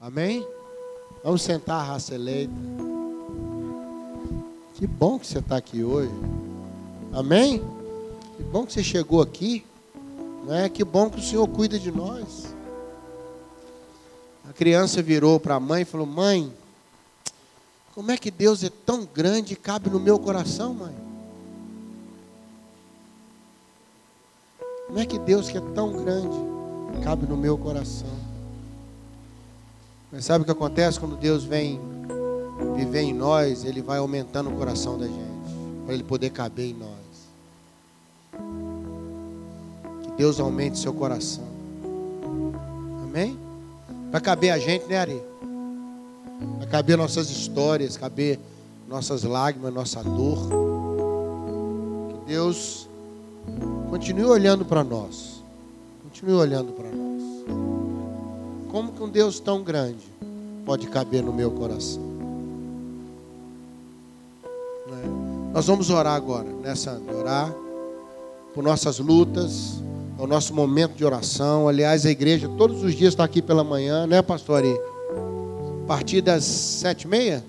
Amém? Vamos sentar, raça eleita. Que bom que você está aqui hoje. Amém? Que bom que você chegou aqui. Não é? Que bom que o Senhor cuida de nós. A criança virou para a mãe e falou: Mãe, como é que Deus é tão grande e cabe no meu coração, mãe? Como é que Deus que é tão grande cabe no meu coração? Mas sabe o que acontece quando Deus vem viver em nós? Ele vai aumentando o coração da gente, para ele poder caber em nós. Que Deus aumente seu coração. Amém? Para caber a gente, né, Ari? Para caber nossas histórias, caber nossas lágrimas, nossa dor. Que Deus continue olhando para nós. Continue olhando para nós. Como que um Deus tão grande pode caber no meu coração? É? Nós vamos orar agora, nessa orar por nossas lutas, o nosso momento de oração. Aliás, a igreja todos os dias está aqui pela manhã, né, pastor? A partir das sete e meia?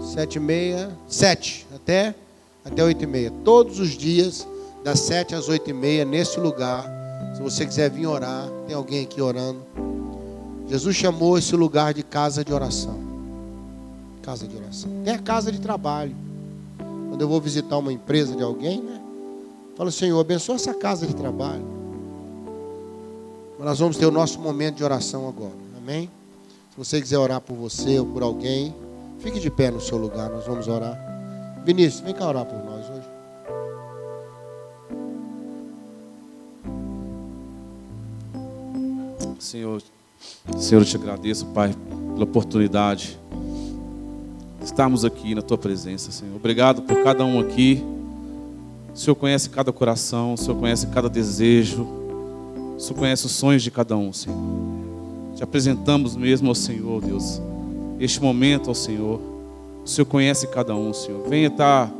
Sete e meia, sete, até, até oito e meia. Todos os dias, das sete às oito e meia, nesse lugar. Se você quiser vir orar, tem alguém aqui orando. Jesus chamou esse lugar de casa de oração. Casa de oração. Tem a casa de trabalho. Quando eu vou visitar uma empresa de alguém, né? Falo, Senhor, abençoa essa casa de trabalho. Mas nós vamos ter o nosso momento de oração agora. Amém? Se você quiser orar por você ou por alguém, fique de pé no seu lugar. Nós vamos orar. Vinícius, vem cá orar por nós hoje. Senhor, Senhor, eu te agradeço, Pai, pela oportunidade de estarmos aqui na tua presença, Senhor. Obrigado por cada um aqui. O Senhor conhece cada coração, o Senhor conhece cada desejo, o Senhor conhece os sonhos de cada um, Senhor. Te apresentamos mesmo ao Senhor, Deus, este momento ao Senhor. O Senhor conhece cada um, Senhor. Venha estar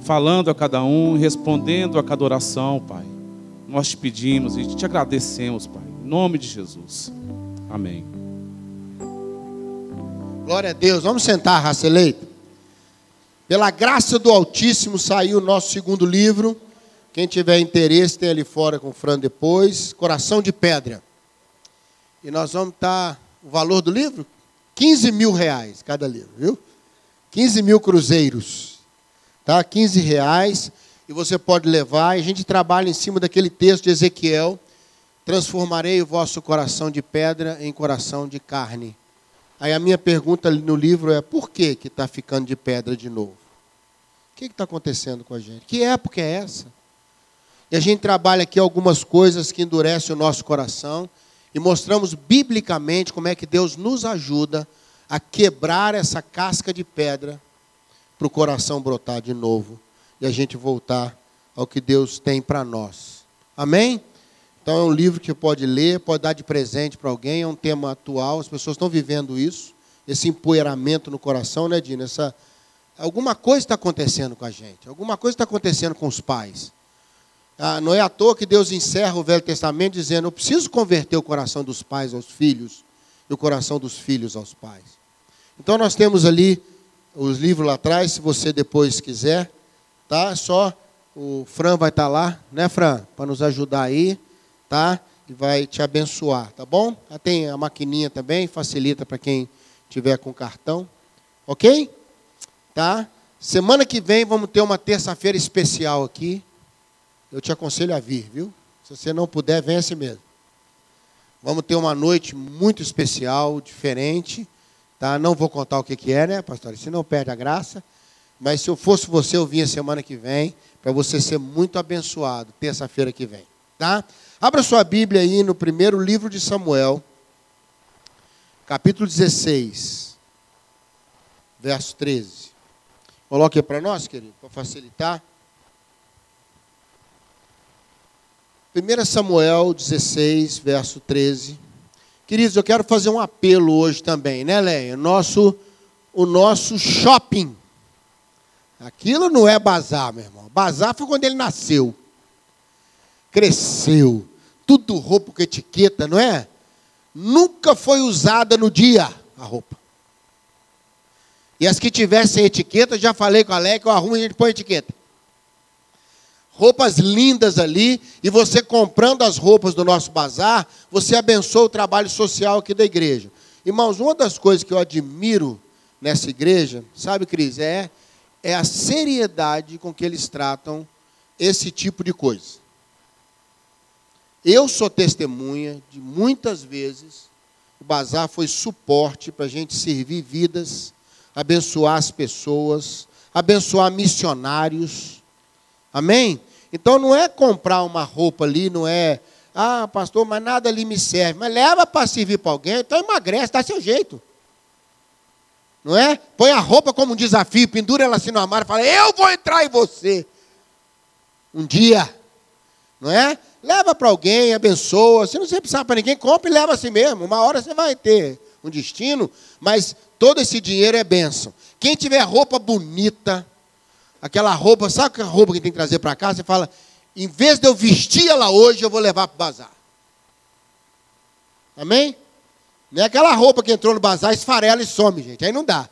falando a cada um, respondendo a cada oração, Pai. Nós te pedimos e te agradecemos, Pai. Em nome de Jesus. Amém. Glória a Deus. Vamos sentar, raça eleita. Pela graça do Altíssimo saiu o nosso segundo livro. Quem tiver interesse, tem ali fora com o Fran depois. Coração de Pedra. E nós vamos estar. O valor do livro? 15 mil reais cada livro, viu? 15 mil cruzeiros. Tá? 15 reais. E você pode levar. E a gente trabalha em cima daquele texto de Ezequiel transformarei o vosso coração de pedra em coração de carne. Aí a minha pergunta no livro é: por que que está ficando de pedra de novo? O que está acontecendo com a gente? Que época é essa? E a gente trabalha aqui algumas coisas que endurecem o nosso coração e mostramos biblicamente como é que Deus nos ajuda a quebrar essa casca de pedra para o coração brotar de novo e a gente voltar ao que Deus tem para nós. Amém? Então é um livro que pode ler, pode dar de presente para alguém, é um tema atual, as pessoas estão vivendo isso, esse empoeiramento no coração, né, Dina? Essa, alguma coisa está acontecendo com a gente, alguma coisa está acontecendo com os pais. Ah, não é à toa que Deus encerra o Velho Testamento dizendo: Eu preciso converter o coração dos pais aos filhos e o coração dos filhos aos pais. Então nós temos ali os livros lá atrás, se você depois quiser, tá? Só o Fran vai estar tá lá, né, Fran? Para nos ajudar aí tá? E vai te abençoar, tá bom? Tem a maquininha também, facilita para quem tiver com cartão. Ok? Tá? Semana que vem vamos ter uma terça-feira especial aqui. Eu te aconselho a vir, viu? Se você não puder, venha assim mesmo. Vamos ter uma noite muito especial, diferente. Tá? Não vou contar o que, que é, né, pastor? Senão perde a graça. Mas se eu fosse você, eu vinha semana que vem, para você ser muito abençoado, terça-feira que vem. Tá? Abra sua Bíblia aí no primeiro livro de Samuel, capítulo 16, verso 13. Coloque aí para nós, querido, para facilitar. 1 Samuel 16, verso 13. Queridos, eu quero fazer um apelo hoje também, né, Leia? Nosso, o nosso shopping. Aquilo não é bazar, meu irmão. Bazar foi quando ele nasceu. Cresceu tudo roupa com etiqueta, não é? nunca foi usada no dia a roupa. E as que tivessem etiqueta, já falei com a que eu arrumo e a gente põe etiqueta. Roupas lindas ali, e você comprando as roupas do nosso bazar, você abençoa o trabalho social aqui da igreja. Irmãos, uma das coisas que eu admiro nessa igreja, sabe, Cris, é, é a seriedade com que eles tratam esse tipo de coisa. Eu sou testemunha de muitas vezes o bazar foi suporte para a gente servir vidas, abençoar as pessoas, abençoar missionários. Amém? Então não é comprar uma roupa ali, não é, ah, pastor, mas nada ali me serve. Mas leva para servir para alguém, então emagrece, dá seu jeito. Não é? Põe a roupa como um desafio, pendura ela assim no armário e fala, eu vou entrar em você. Um dia. Não é? Leva para alguém, abençoa. Se não você precisar para ninguém, compra e leva assim mesmo. Uma hora você vai ter um destino, mas todo esse dinheiro é bênção. Quem tiver roupa bonita, aquela roupa, sabe aquela roupa que tem que trazer para casa? Você fala, em vez de eu vestir ela hoje, eu vou levar para o bazar. Amém? Não é aquela roupa que entrou no bazar, esfarela e some, gente. Aí não dá.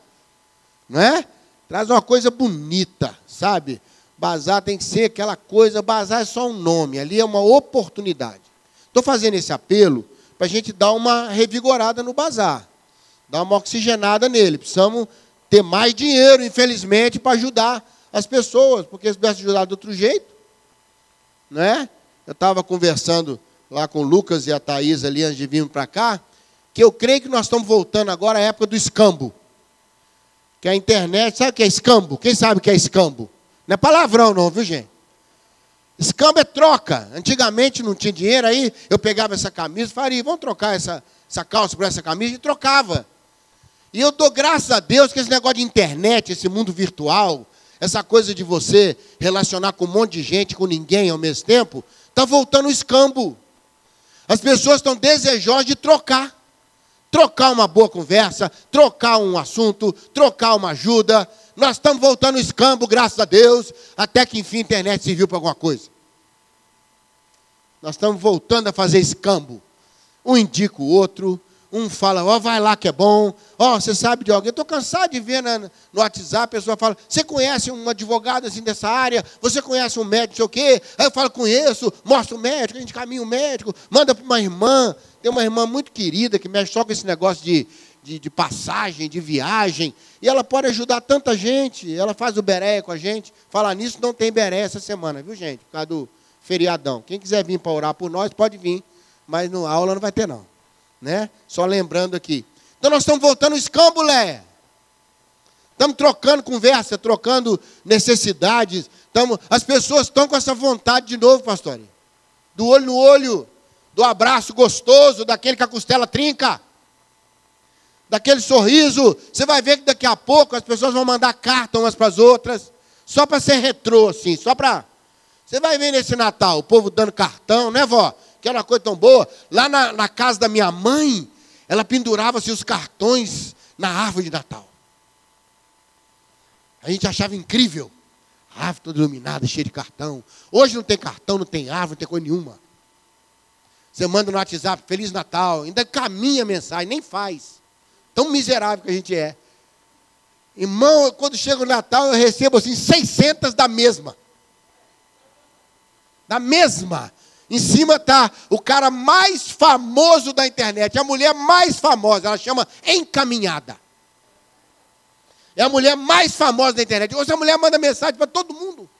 Não é? Traz uma coisa bonita, sabe? Bazar tem que ser aquela coisa, bazar é só um nome, ali é uma oportunidade. Estou fazendo esse apelo para a gente dar uma revigorada no bazar, dar uma oxigenada nele. Precisamos ter mais dinheiro, infelizmente, para ajudar as pessoas, porque se tivesse ajudado de outro jeito, né? Eu estava conversando lá com o Lucas e a Thaís ali antes de vir para cá, que eu creio que nós estamos voltando agora à época do escambo. Que a internet, sabe o que é escambo? Quem sabe o que é escambo? Não é palavrão, não, viu, gente? Escambo é troca. Antigamente não tinha dinheiro, aí eu pegava essa camisa e faria, vamos trocar essa, essa calça por essa camisa e trocava. E eu dou graças a Deus que esse negócio de internet, esse mundo virtual, essa coisa de você relacionar com um monte de gente, com ninguém ao mesmo tempo, está voltando o escambo. As pessoas estão desejosas de trocar. Trocar uma boa conversa, trocar um assunto, trocar uma ajuda, nós estamos voltando ao escambo, graças a Deus, até que enfim a internet serviu para alguma coisa. Nós estamos voltando a fazer escambo. Um indica o outro, um fala, ó, oh, vai lá que é bom, ó, oh, você sabe de alguém. Estou cansado de ver na, no WhatsApp, a pessoa fala, você conhece um advogado assim dessa área? Você conhece um médico, sei o quê? Aí eu falo, conheço, mostra o médico, a gente caminha o médico, manda para uma irmã. Tem uma irmã muito querida que mexe só com esse negócio de, de, de, passagem, de viagem, e ela pode ajudar tanta gente. Ela faz o beré com a gente. Falar nisso, não tem beré essa semana, viu, gente? Por causa do feriadão. Quem quiser vir para orar por nós, pode vir, mas no aula não vai ter, não. Né? Só lembrando aqui. Então nós estamos voltando ao escambulé. Estamos trocando conversa, trocando necessidades. Estamos, as pessoas estão com essa vontade de novo, pastor. Do olho no olho, do abraço gostoso, daquele que a costela trinca daquele sorriso. Você vai ver que daqui a pouco as pessoas vão mandar carta umas para as outras, só para ser retrô, assim, só para. Você vai ver nesse Natal o povo dando cartão, né, vó? Que era uma coisa tão boa. Lá na, na casa da minha mãe, ela pendurava assim, os cartões na árvore de Natal. A gente achava incrível. A árvore toda iluminada, cheia de cartão. Hoje não tem cartão, não tem árvore, não tem coisa nenhuma. Você manda no WhatsApp, Feliz Natal, ainda caminha a mensagem, nem faz. Tão miserável que a gente é. Irmão, quando chega o Natal, eu recebo assim 600 da mesma. Da mesma. Em cima está o cara mais famoso da internet, a mulher mais famosa, ela chama Encaminhada. É a mulher mais famosa da internet. Hoje a mulher manda mensagem para todo mundo.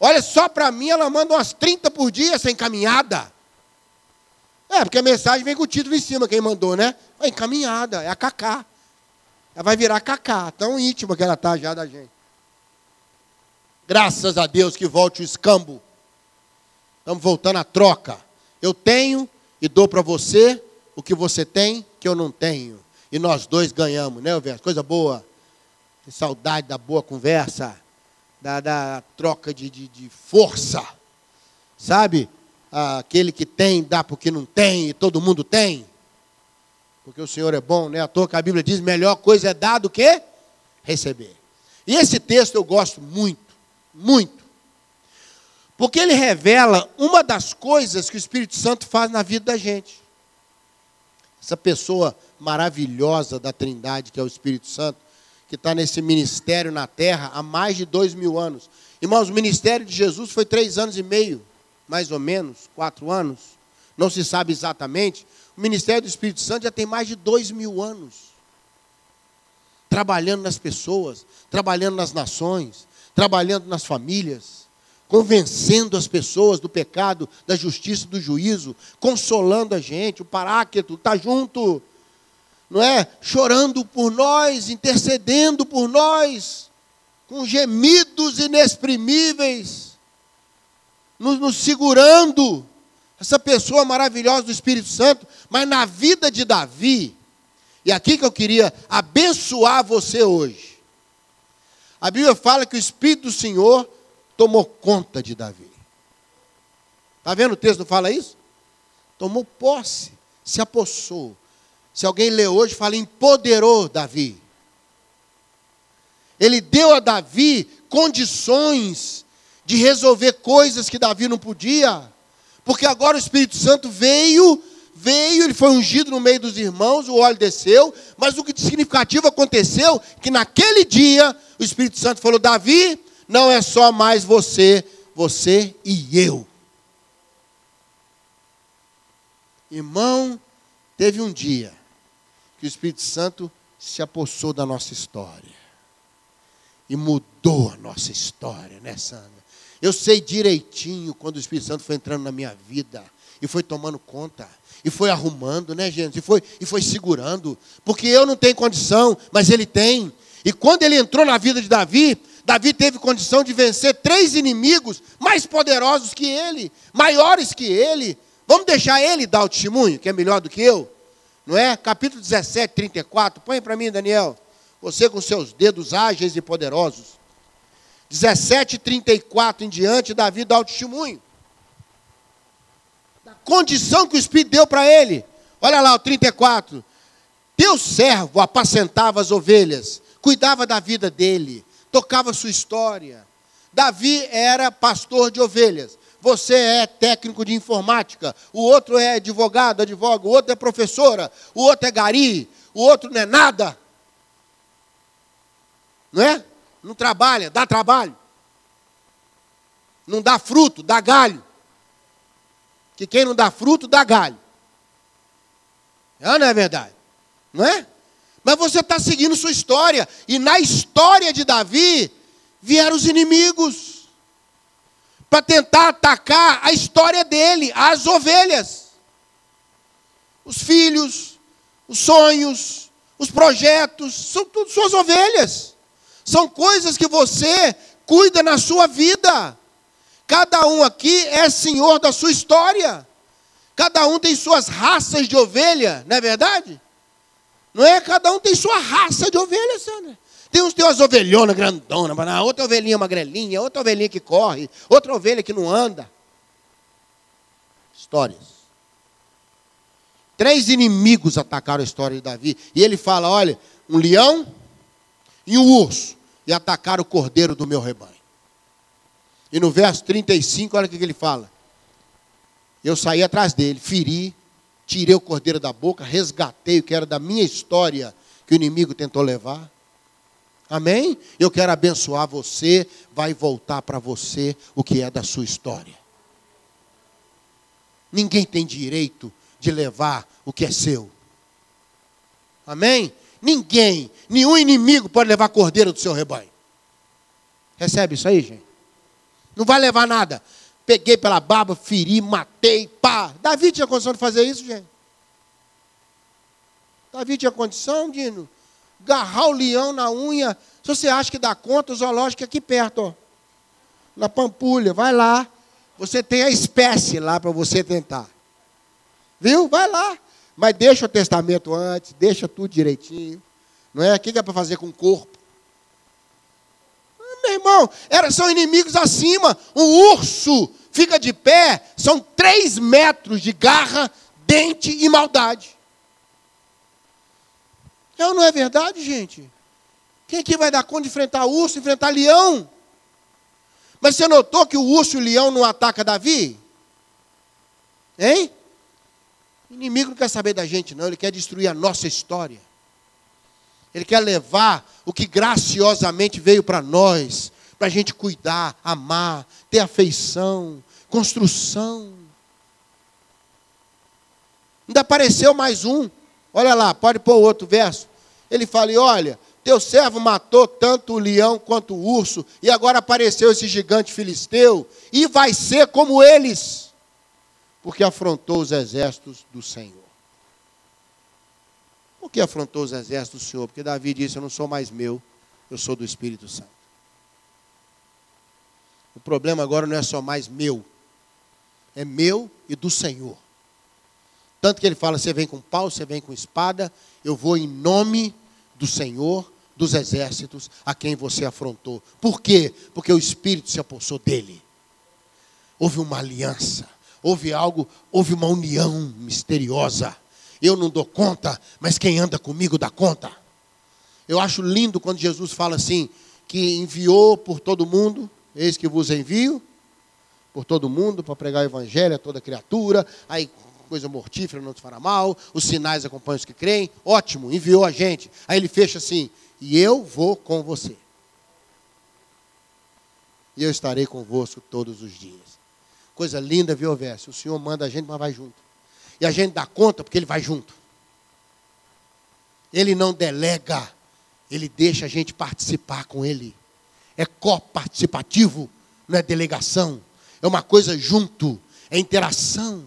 Olha, só para mim ela manda umas 30 por dia essa encaminhada. É, porque a mensagem vem com o título em cima, quem mandou, né? É encaminhada, é a Cacá. Ela vai virar Cacá, tão íntima que ela está já da gente. Graças a Deus que volte o escambo. Estamos voltando à troca. Eu tenho e dou para você o que você tem que eu não tenho. E nós dois ganhamos, né, Alberto? Coisa boa. Que saudade da boa conversa, da, da troca de, de, de força. Sabe? Aquele que tem dá porque não tem e todo mundo tem. Porque o Senhor é bom, né? À toa que a Bíblia diz: melhor coisa é dar do que receber. E esse texto eu gosto muito, muito. Porque ele revela uma das coisas que o Espírito Santo faz na vida da gente. essa pessoa maravilhosa da Trindade, que é o Espírito Santo, que está nesse ministério na terra há mais de dois mil anos. Irmãos, o ministério de Jesus foi três anos e meio, mais ou menos, quatro anos, não se sabe exatamente. O ministério do Espírito Santo já tem mais de dois mil anos trabalhando nas pessoas, trabalhando nas nações, trabalhando nas famílias, convencendo as pessoas do pecado, da justiça, do juízo, consolando a gente, o paráqueto está junto, não é? Chorando por nós, intercedendo por nós, com gemidos inexprimíveis, nos, nos segurando. Essa pessoa maravilhosa do Espírito Santo, mas na vida de Davi, e aqui que eu queria abençoar você hoje. A Bíblia fala que o Espírito do Senhor tomou conta de Davi. Está vendo o texto não fala isso? Tomou posse, se apossou. Se alguém lê hoje, fala empoderou Davi. Ele deu a Davi condições de resolver coisas que Davi não podia, porque agora o Espírito Santo veio veio, ele foi ungido no meio dos irmãos, o óleo desceu, mas o que significativo aconteceu, que naquele dia o Espírito Santo falou: Davi, não é só mais você, você e eu. Irmão, teve um dia que o Espírito Santo se apossou da nossa história e mudou a nossa história, né, Sandra? Eu sei direitinho quando o Espírito Santo foi entrando na minha vida e foi tomando conta e foi arrumando, né, gente? E foi, e foi segurando. Porque eu não tenho condição, mas ele tem. E quando ele entrou na vida de Davi, Davi teve condição de vencer três inimigos mais poderosos que ele, maiores que ele. Vamos deixar ele dar o testemunho, que é melhor do que eu? Não é? Capítulo 17, 34. Põe para mim, Daniel. Você com seus dedos ágeis e poderosos. 17, 34 em diante, Davi dá o testemunho condição que o Espírito deu para ele. Olha lá o 34. Teu servo apacentava as ovelhas, cuidava da vida dele, tocava sua história. Davi era pastor de ovelhas. Você é técnico de informática, o outro é advogado, advoga, o outro é professora, o outro é gari, o outro não é nada. Não é? Não trabalha, dá trabalho. Não dá fruto, dá galho que quem não dá fruto dá galho. É não é verdade? Não é? Mas você está seguindo sua história. E na história de Davi vieram os inimigos para tentar atacar a história dele, as ovelhas, os filhos, os sonhos, os projetos, são tudo suas ovelhas. São coisas que você cuida na sua vida. Cada um aqui é senhor da sua história. Cada um tem suas raças de ovelha, não é verdade? Não é? Cada um tem sua raça de ovelha, Sandra. Tem uns tem umas ovelhonas grandonas, outra ovelhinha magrelinha, outra ovelhinha que corre, outra ovelha que não anda. Histórias. Três inimigos atacaram a história de Davi. E ele fala: olha, um leão e um urso. E atacaram o cordeiro do meu rebanho. E no verso 35, olha o que ele fala. Eu saí atrás dele, feri, tirei o cordeiro da boca, resgatei o que era da minha história que o inimigo tentou levar. Amém? Eu quero abençoar você, vai voltar para você o que é da sua história. Ninguém tem direito de levar o que é seu. Amém? Ninguém, nenhum inimigo pode levar cordeiro do seu rebanho. Recebe isso aí, gente? Não vai levar nada. Peguei pela barba, feri, matei, pá. Davi tinha condição de fazer isso, gente? Davi tinha condição de agarrar o leão na unha. Se você acha que dá conta, o zoológico é aqui perto, ó. Na Pampulha, vai lá. Você tem a espécie lá para você tentar. Viu? Vai lá. Mas deixa o testamento antes, deixa tudo direitinho. Não é? O que é para fazer com o corpo? meu irmão, era, são inimigos acima. Um urso fica de pé, são três metros de garra, dente e maldade. É ou não é verdade, gente? Quem aqui vai dar conta de enfrentar urso, enfrentar leão? Mas você notou que o urso e o leão não atacam Davi? Hein? O inimigo não quer saber da gente, não, ele quer destruir a nossa história. Ele quer levar o que graciosamente veio para nós, para a gente cuidar, amar, ter afeição, construção. Ainda apareceu mais um. Olha lá, pode pôr outro verso. Ele fala: e olha, teu servo matou tanto o leão quanto o urso, e agora apareceu esse gigante filisteu, e vai ser como eles, porque afrontou os exércitos do Senhor. Por que afrontou os exércitos do Senhor? Porque Davi disse: Eu não sou mais meu, eu sou do Espírito Santo. O problema agora não é só mais meu, é meu e do Senhor. Tanto que ele fala: você vem com pau, você vem com espada, eu vou em nome do Senhor dos exércitos a quem você afrontou. Por quê? Porque o Espírito se apossou dele. Houve uma aliança, houve algo, houve uma união misteriosa. Eu não dou conta, mas quem anda comigo dá conta. Eu acho lindo quando Jesus fala assim: que enviou por todo mundo, eis que vos envio por todo mundo para pregar o evangelho a toda criatura. Aí coisa mortífera não te fará mal, os sinais acompanham os que creem. Ótimo, enviou a gente. Aí ele fecha assim: e eu vou com você. E eu estarei convosco todos os dias. Coisa linda, viu, verso? O Senhor manda a gente, mas vai junto. E a gente dá conta porque ele vai junto. Ele não delega, ele deixa a gente participar com ele. É coparticipativo, não é delegação. É uma coisa junto, é interação.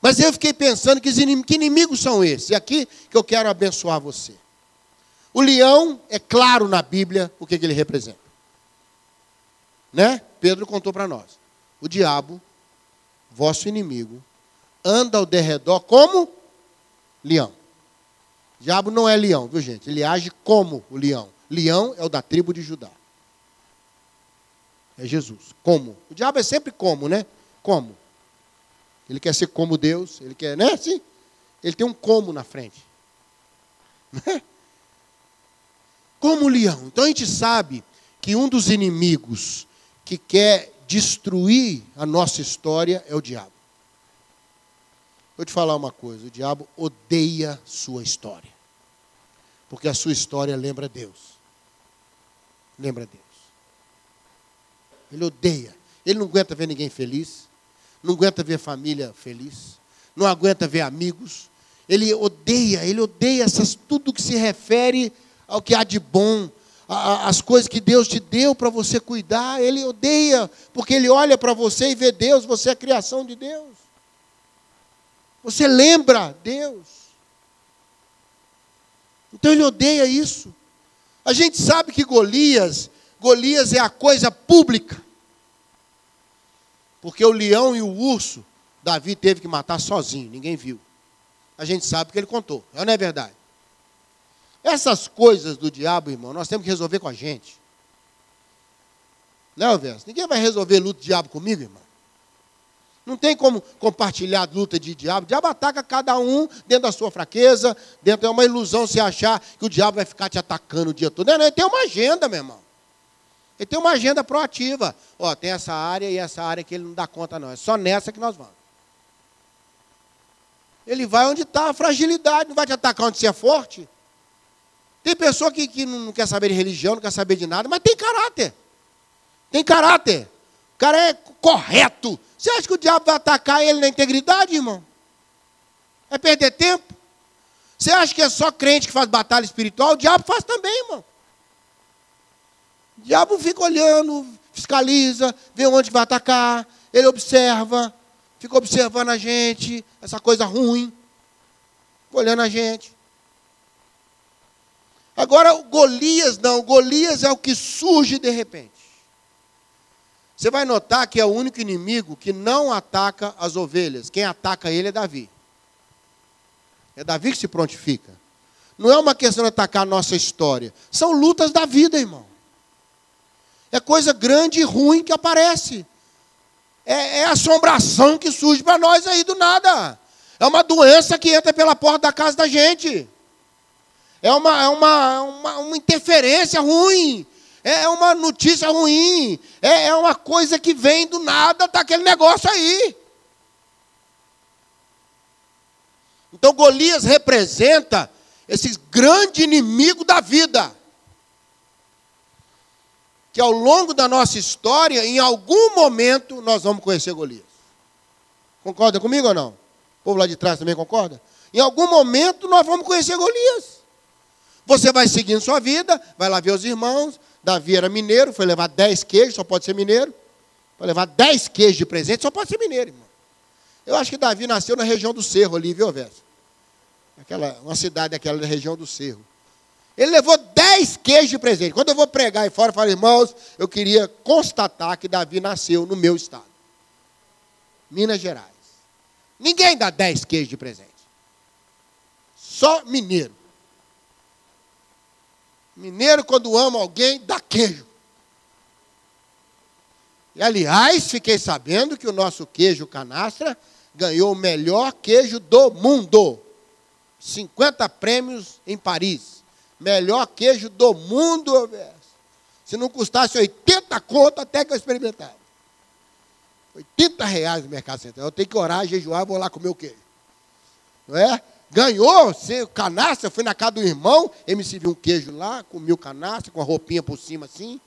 Mas eu fiquei pensando que, inimigos, que inimigos são esses? E aqui que eu quero abençoar você. O leão, é claro na Bíblia o que, que ele representa. Né? Pedro contou para nós. O diabo, vosso inimigo, anda ao derredor como leão. O diabo não é leão, viu gente? Ele age como o leão. Leão é o da tribo de Judá. É Jesus. Como? O diabo é sempre como, né? Como? Ele quer ser como Deus, ele quer, né? Sim. Ele tem um como na frente. Né? Como leão. Então a gente sabe que um dos inimigos que quer destruir a nossa história é o diabo. Vou te falar uma coisa: o diabo odeia sua história. Porque a sua história lembra Deus. Lembra Deus. Ele odeia. Ele não aguenta ver ninguém feliz não aguenta ver família feliz, não aguenta ver amigos. Ele odeia, ele odeia essas, tudo que se refere ao que há de bom, a, as coisas que Deus te deu para você cuidar. Ele odeia, porque ele olha para você e vê Deus, você é a criação de Deus. Você lembra Deus. Então ele odeia isso. A gente sabe que Golias, Golias é a coisa pública. Porque o leão e o urso, Davi teve que matar sozinho, ninguém viu. A gente sabe que ele contou, não é verdade? Essas coisas do diabo, irmão, nós temos que resolver com a gente. Não é? Ninguém vai resolver luta de diabo comigo, irmão. Não tem como compartilhar luta de diabo. O diabo ataca cada um dentro da sua fraqueza. Dentro é uma ilusão se achar que o diabo vai ficar te atacando o dia todo. Não, não, ele tem uma agenda, meu irmão. Ele tem uma agenda proativa. Ó, tem essa área e essa área que ele não dá conta, não. É só nessa que nós vamos. Ele vai onde está a fragilidade, não vai te atacar onde você é forte. Tem pessoa que, que não quer saber de religião, não quer saber de nada, mas tem caráter. Tem caráter. O cara é correto. Você acha que o diabo vai atacar ele na integridade, irmão? É perder tempo? Você acha que é só crente que faz batalha espiritual? O diabo faz também, irmão. O diabo fica olhando, fiscaliza, vê onde vai atacar, ele observa, fica observando a gente, essa coisa ruim, olhando a gente. Agora, o Golias não, Golias é o que surge de repente. Você vai notar que é o único inimigo que não ataca as ovelhas. Quem ataca ele é Davi. É Davi que se prontifica. Não é uma questão de atacar a nossa história. São lutas da vida, irmão. É coisa grande e ruim que aparece. É, é assombração que surge para nós aí do nada. É uma doença que entra pela porta da casa da gente. É uma, é uma, uma, uma interferência ruim. É, é uma notícia ruim. É, é uma coisa que vem do nada, tá aquele negócio aí. Então Golias representa esse grande inimigo da vida. Que ao longo da nossa história, em algum momento, nós vamos conhecer Golias. Concorda comigo ou não? O povo lá de trás também concorda? Em algum momento nós vamos conhecer Golias. Você vai seguindo sua vida, vai lá ver os irmãos. Davi era mineiro, foi levar 10 queijos, só pode ser mineiro. Foi levar 10 queijos de presente, só pode ser mineiro, irmão. Eu acho que Davi nasceu na região do Cerro ali, viu, Verso? Aquela, uma cidade daquela da região do Cerro. Ele levou 10 queijos de presente. Quando eu vou pregar aí fora, eu falo, irmãos, eu queria constatar que Davi nasceu no meu estado. Minas Gerais. Ninguém dá 10 queijos de presente. Só mineiro. Mineiro, quando ama alguém, dá queijo. E, aliás, fiquei sabendo que o nosso queijo canastra ganhou o melhor queijo do mundo. 50 prêmios em Paris. Melhor queijo do mundo. Se não custasse 80 conto, até que eu experimentava. 80 reais no Mercado Central. Eu tenho que orar, jejuar, vou lá comer o queijo. Não é? Ganhou, você, canastra, fui na casa do irmão, ele me serviu um queijo lá, comi o canastra, com a roupinha por cima assim.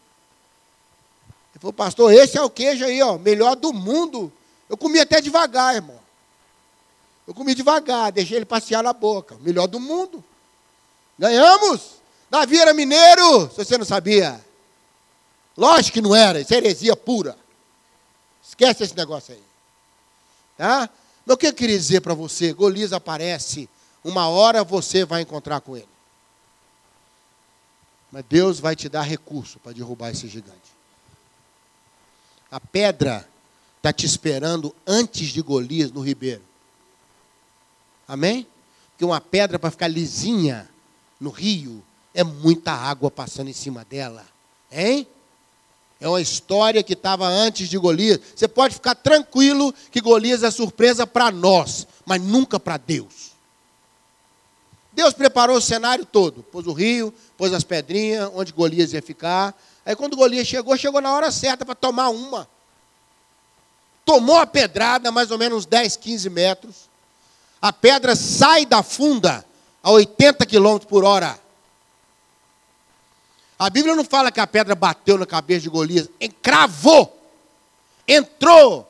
Ele falou, pastor, esse é o queijo aí, ó, melhor do mundo. Eu comi até devagar, irmão. Eu comi devagar, deixei ele passear na boca. Melhor do mundo. Ganhamos. Davi era mineiro, se você não sabia. Lógico que não era, isso é heresia pura. Esquece esse negócio aí. Tá? Mas o que eu queria dizer para você? Golias aparece, uma hora você vai encontrar com ele. Mas Deus vai te dar recurso para derrubar esse gigante. A pedra está te esperando antes de Golias no ribeiro. Amém? Porque uma pedra para ficar lisinha no rio é muita água passando em cima dela. Hein? É uma história que estava antes de Golias. Você pode ficar tranquilo que Golias é surpresa para nós, mas nunca para Deus. Deus preparou o cenário todo. Pôs o rio, pôs as pedrinhas, onde Golias ia ficar. Aí quando Golias chegou, chegou na hora certa para tomar uma. Tomou a pedrada, mais ou menos 10, 15 metros a pedra sai da funda a 80 km por hora. A Bíblia não fala que a pedra bateu na cabeça de Golias, encravou, entrou,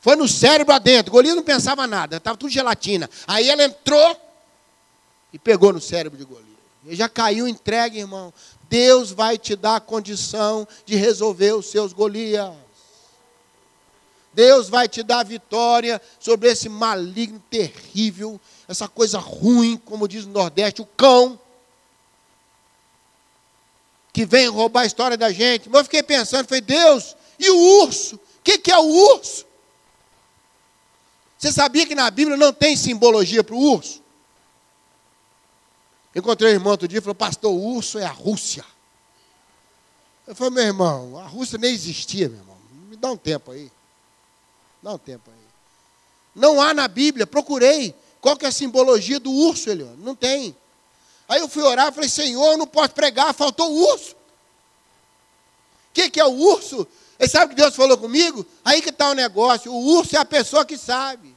foi no cérebro adentro. Golias não pensava nada, estava tudo gelatina. Aí ela entrou e pegou no cérebro de Golias. Ele já caiu entregue, irmão. Deus vai te dar a condição de resolver os seus Golias. Deus vai te dar vitória sobre esse maligno terrível, essa coisa ruim, como diz no Nordeste, o cão, que vem roubar a história da gente. Mas eu fiquei pensando, falei, Deus, e o urso? O que, que é o urso? Você sabia que na Bíblia não tem simbologia para o urso? Encontrei um irmão outro dia e falou, pastor, o urso é a Rússia. Eu falei, meu irmão, a Rússia nem existia, meu irmão. Me dá um tempo aí. Dá um tempo aí. Não há na Bíblia, procurei. Qual que é a simbologia do urso, Elion? Não tem. Aí eu fui orar, falei, Senhor, eu não posso pregar, faltou o urso. O que, que é o urso? Ele sabe que Deus falou comigo? Aí que está o negócio. O urso é a pessoa que sabe.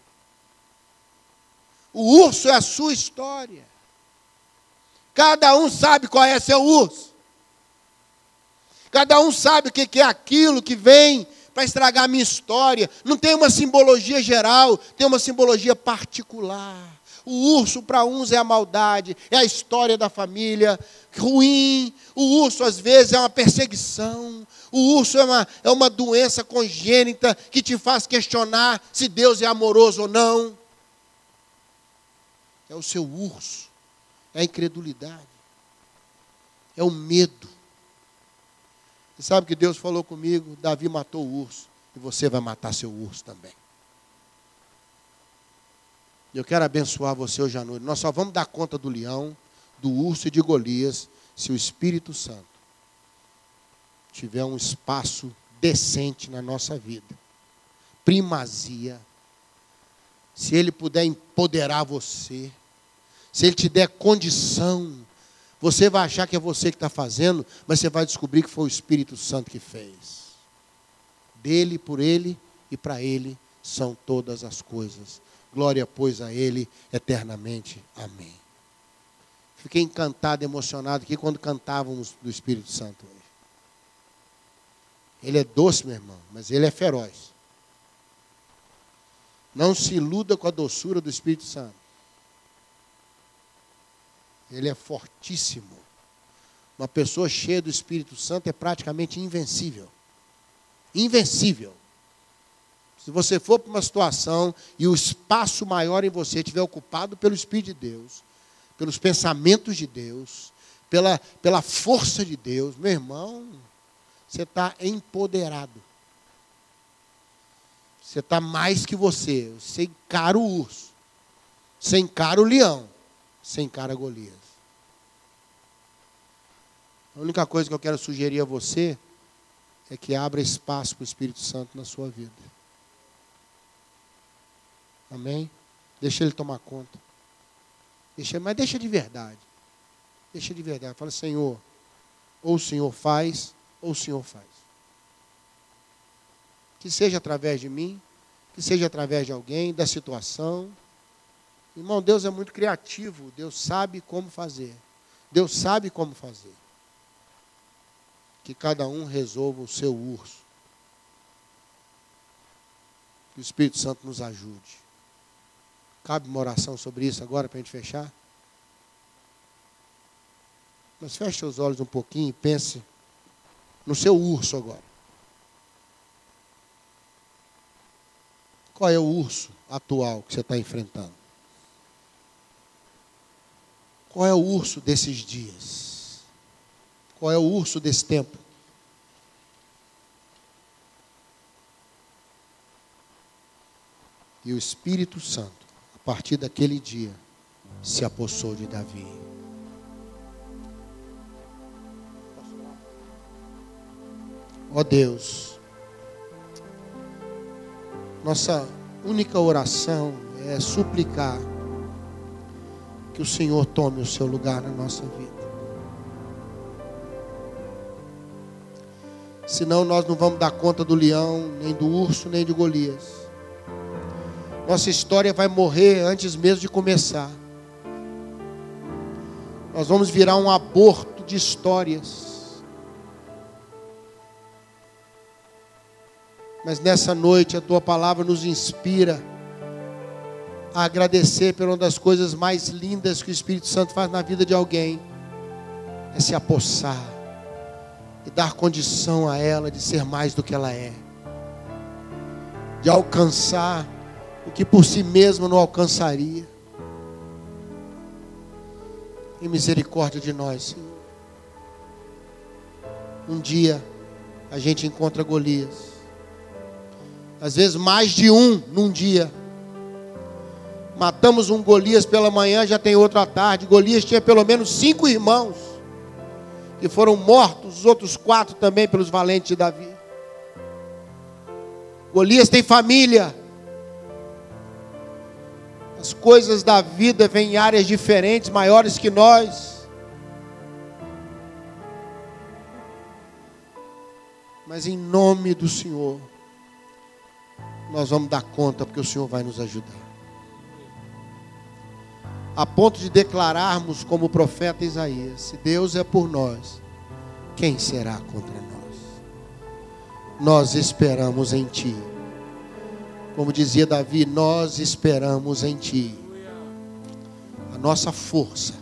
O urso é a sua história. Cada um sabe qual é seu urso. Cada um sabe o que é aquilo que vem para estragar a minha história. Não tem uma simbologia geral, tem uma simbologia particular. O urso para uns é a maldade, é a história da família ruim. O urso às vezes é uma perseguição. O urso é uma, é uma doença congênita que te faz questionar se Deus é amoroso ou não. É o seu urso, é a incredulidade, é o medo você sabe que Deus falou comigo? Davi matou o urso. E você vai matar seu urso também. Eu quero abençoar você hoje à noite. Nós só vamos dar conta do leão, do urso e de Golias se o Espírito Santo tiver um espaço decente na nossa vida. Primazia. Se ele puder empoderar você, se ele te der condição você vai achar que é você que está fazendo, mas você vai descobrir que foi o Espírito Santo que fez. Dele, por ele e para ele são todas as coisas. Glória, pois, a Ele eternamente. Amém. Fiquei encantado, emocionado aqui quando cantávamos do Espírito Santo hoje. Ele é doce, meu irmão, mas ele é feroz. Não se iluda com a doçura do Espírito Santo. Ele é fortíssimo. Uma pessoa cheia do Espírito Santo é praticamente invencível. Invencível. Se você for para uma situação e o espaço maior em você estiver ocupado pelo Espírito de Deus, pelos pensamentos de Deus, pela, pela força de Deus, meu irmão, você está empoderado. Você está mais que você. Você encara o urso. Você encara o leão. Você encara Golias. A única coisa que eu quero sugerir a você é que abra espaço para o Espírito Santo na sua vida. Amém? Deixa ele tomar conta. Deixa, mas deixa de verdade. Deixa de verdade. Fala, Senhor, ou o Senhor faz, ou o Senhor faz. Que seja através de mim, que seja através de alguém, da situação. Irmão, Deus é muito criativo. Deus sabe como fazer. Deus sabe como fazer. Que cada um resolva o seu urso. Que o Espírito Santo nos ajude. Cabe uma oração sobre isso agora para a gente fechar? Mas feche os olhos um pouquinho e pense no seu urso agora. Qual é o urso atual que você está enfrentando? Qual é o urso desses dias? Qual é o urso desse tempo? E o Espírito Santo a partir daquele dia, se apossou de Davi. Ó oh Deus, nossa única oração é suplicar que o Senhor tome o seu lugar na nossa vida. Senão nós não vamos dar conta do leão, nem do urso, nem de Golias. Nossa história vai morrer antes mesmo de começar. Nós vamos virar um aborto de histórias. Mas nessa noite a tua palavra nos inspira a agradecer por uma das coisas mais lindas que o Espírito Santo faz na vida de alguém é se apossar e dar condição a ela de ser mais do que ela é, de alcançar o que por si mesmo não alcançaria. Em misericórdia de nós, Senhor. Um dia a gente encontra Golias. Às vezes mais de um num dia. Matamos um Golias pela manhã, já tem outro à tarde. Golias tinha pelo menos cinco irmãos que foram mortos, os outros quatro também pelos valentes de Davi. Golias tem família. As coisas da vida vêm em áreas diferentes, maiores que nós. Mas em nome do Senhor, nós vamos dar conta, porque o Senhor vai nos ajudar. A ponto de declararmos, como o profeta Isaías: se Deus é por nós, quem será contra nós? Nós esperamos em Ti. Como dizia Davi, nós esperamos em Ti. A nossa força,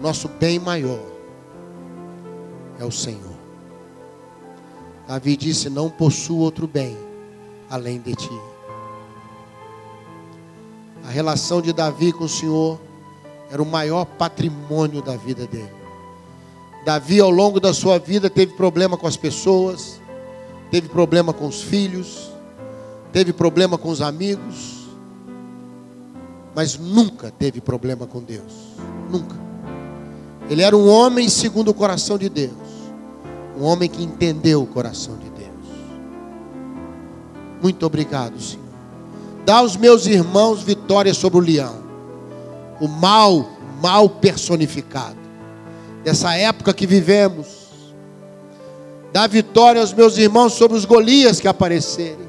nosso bem maior é o Senhor. Davi disse: Não possuo outro bem além de Ti. A relação de Davi com o Senhor era o maior patrimônio da vida dele. Davi, ao longo da sua vida, teve problema com as pessoas, teve problema com os filhos, teve problema com os amigos, mas nunca teve problema com Deus. Nunca. Ele era um homem segundo o coração de Deus. Um homem que entendeu o coração de Deus. Muito obrigado, Senhor. Dá aos meus irmãos vitória sobre o leão. O mal, mal personificado. Dessa época que vivemos Dá vitória aos meus irmãos sobre os Golias que aparecerem.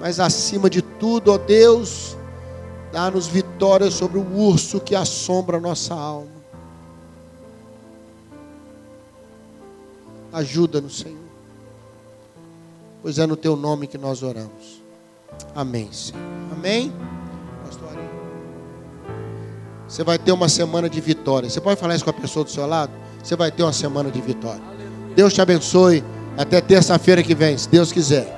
Mas acima de tudo, ó Deus, dá-nos vitória sobre o urso que assombra a nossa alma. Ajuda-nos, Senhor. Pois é no teu nome que nós oramos. Amém, Senhor. Amém? Pastor Ari. Você vai ter uma semana de vitória. Você pode falar isso com a pessoa do seu lado? Você vai ter uma semana de vitória. Deus te abençoe. Até terça-feira que vem, se Deus quiser.